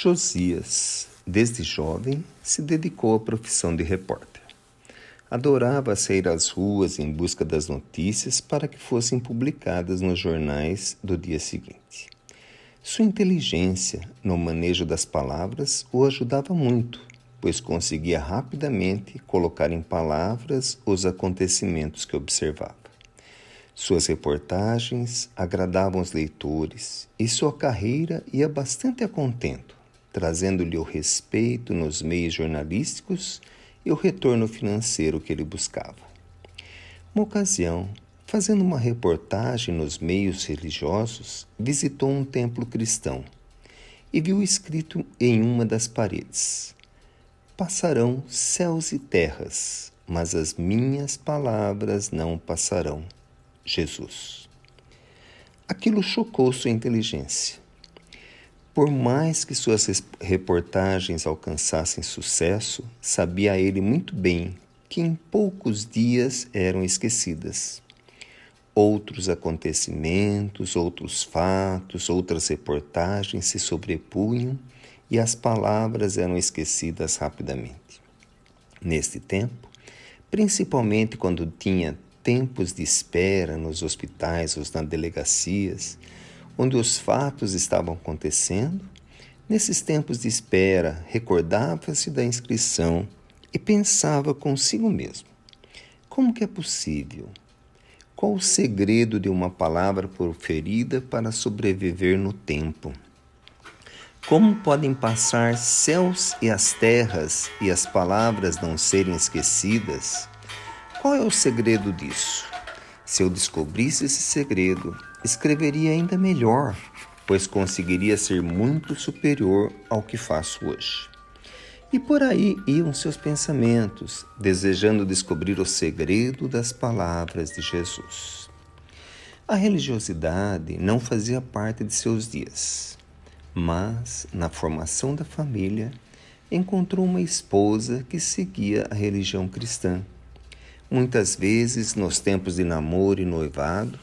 Josias, desde jovem, se dedicou à profissão de repórter. Adorava sair às ruas em busca das notícias para que fossem publicadas nos jornais do dia seguinte. Sua inteligência no manejo das palavras o ajudava muito, pois conseguia rapidamente colocar em palavras os acontecimentos que observava. Suas reportagens agradavam os leitores e sua carreira ia bastante a contento trazendo-lhe o respeito nos meios jornalísticos e o retorno financeiro que ele buscava. Uma ocasião, fazendo uma reportagem nos meios religiosos, visitou um templo cristão e viu escrito em uma das paredes: Passarão céus e terras, mas as minhas palavras não passarão. Jesus. Aquilo chocou sua inteligência por mais que suas reportagens alcançassem sucesso, sabia ele muito bem que em poucos dias eram esquecidas. Outros acontecimentos, outros fatos, outras reportagens se sobrepunham e as palavras eram esquecidas rapidamente. Neste tempo, principalmente quando tinha tempos de espera nos hospitais ou nas delegacias, onde os fatos estavam acontecendo, nesses tempos de espera, recordava-se da inscrição e pensava consigo mesmo: como que é possível? Qual o segredo de uma palavra proferida para sobreviver no tempo? Como podem passar céus e as terras e as palavras não serem esquecidas? Qual é o segredo disso? Se eu descobrisse esse segredo, escreveria ainda melhor, pois conseguiria ser muito superior ao que faço hoje. E por aí iam seus pensamentos, desejando descobrir o segredo das palavras de Jesus. A religiosidade não fazia parte de seus dias, mas, na formação da família, encontrou uma esposa que seguia a religião cristã. Muitas vezes, nos tempos de namoro e noivado,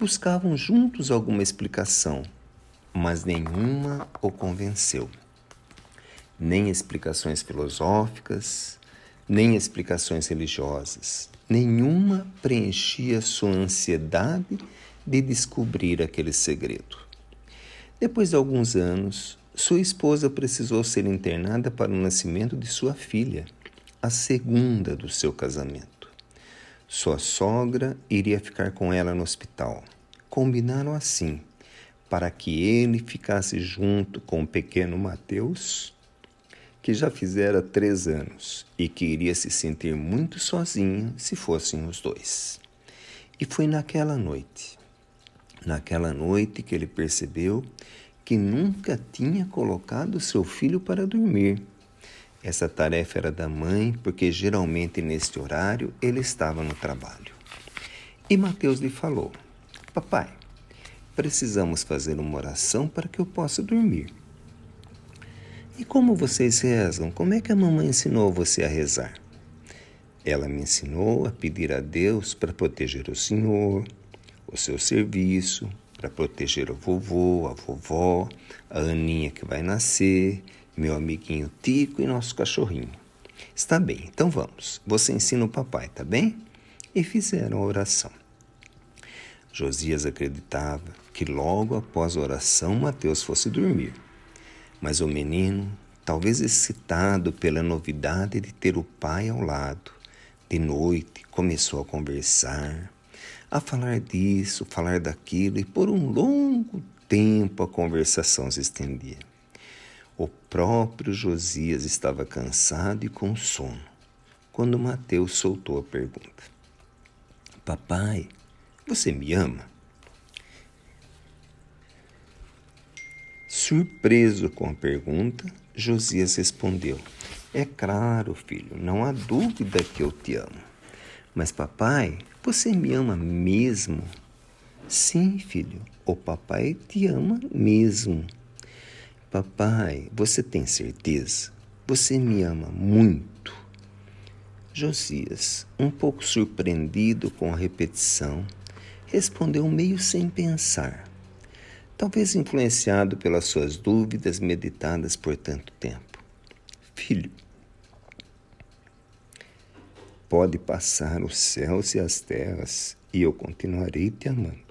buscavam juntos alguma explicação, mas nenhuma o convenceu. Nem explicações filosóficas, nem explicações religiosas. Nenhuma preenchia sua ansiedade de descobrir aquele segredo. Depois de alguns anos, sua esposa precisou ser internada para o nascimento de sua filha, a segunda do seu casamento. Sua sogra iria ficar com ela no hospital. Combinaram assim, para que ele ficasse junto com o pequeno Mateus, que já fizera três anos e que iria se sentir muito sozinho se fossem os dois. E foi naquela noite, naquela noite que ele percebeu que nunca tinha colocado seu filho para dormir essa tarefa era da mãe, porque geralmente neste horário ele estava no trabalho. E Mateus lhe falou: Papai, precisamos fazer uma oração para que eu possa dormir. E como vocês rezam? Como é que a mamãe ensinou você a rezar? Ela me ensinou a pedir a Deus para proteger o Senhor, o seu serviço, para proteger o vovô, a vovó, a Aninha que vai nascer meu amiguinho Tico e nosso cachorrinho. Está bem, então vamos. Você ensina o papai, tá bem? E fizeram a oração. Josias acreditava que logo após a oração Mateus fosse dormir. Mas o menino, talvez excitado pela novidade de ter o pai ao lado, de noite começou a conversar, a falar disso, falar daquilo, e por um longo tempo a conversação se estendia. O próprio Josias estava cansado e com sono quando Mateus soltou a pergunta: Papai, você me ama? Surpreso com a pergunta, Josias respondeu: É claro, filho, não há dúvida que eu te amo. Mas, papai, você me ama mesmo? Sim, filho, o papai te ama mesmo. Papai, você tem certeza? Você me ama muito. Josias, um pouco surpreendido com a repetição, respondeu meio sem pensar: talvez influenciado pelas suas dúvidas meditadas por tanto tempo. Filho, pode passar os céus e as terras e eu continuarei te amando.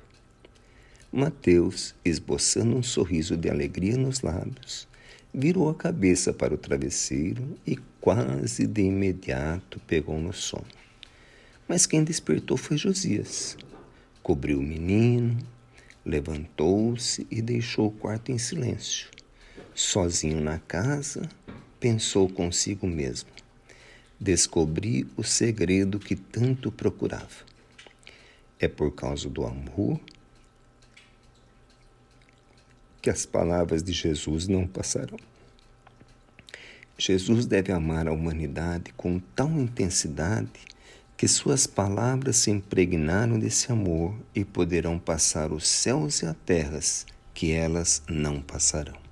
Mateus, esboçando um sorriso de alegria nos lábios, virou a cabeça para o travesseiro e quase de imediato pegou no sono. Mas quem despertou foi Josias. Cobriu o menino, levantou-se e deixou o quarto em silêncio. Sozinho na casa, pensou consigo mesmo. Descobri o segredo que tanto procurava. É por causa do amor que as palavras de Jesus não passarão. Jesus deve amar a humanidade com tal intensidade que suas palavras se impregnaram desse amor e poderão passar os céus e as terras, que elas não passarão.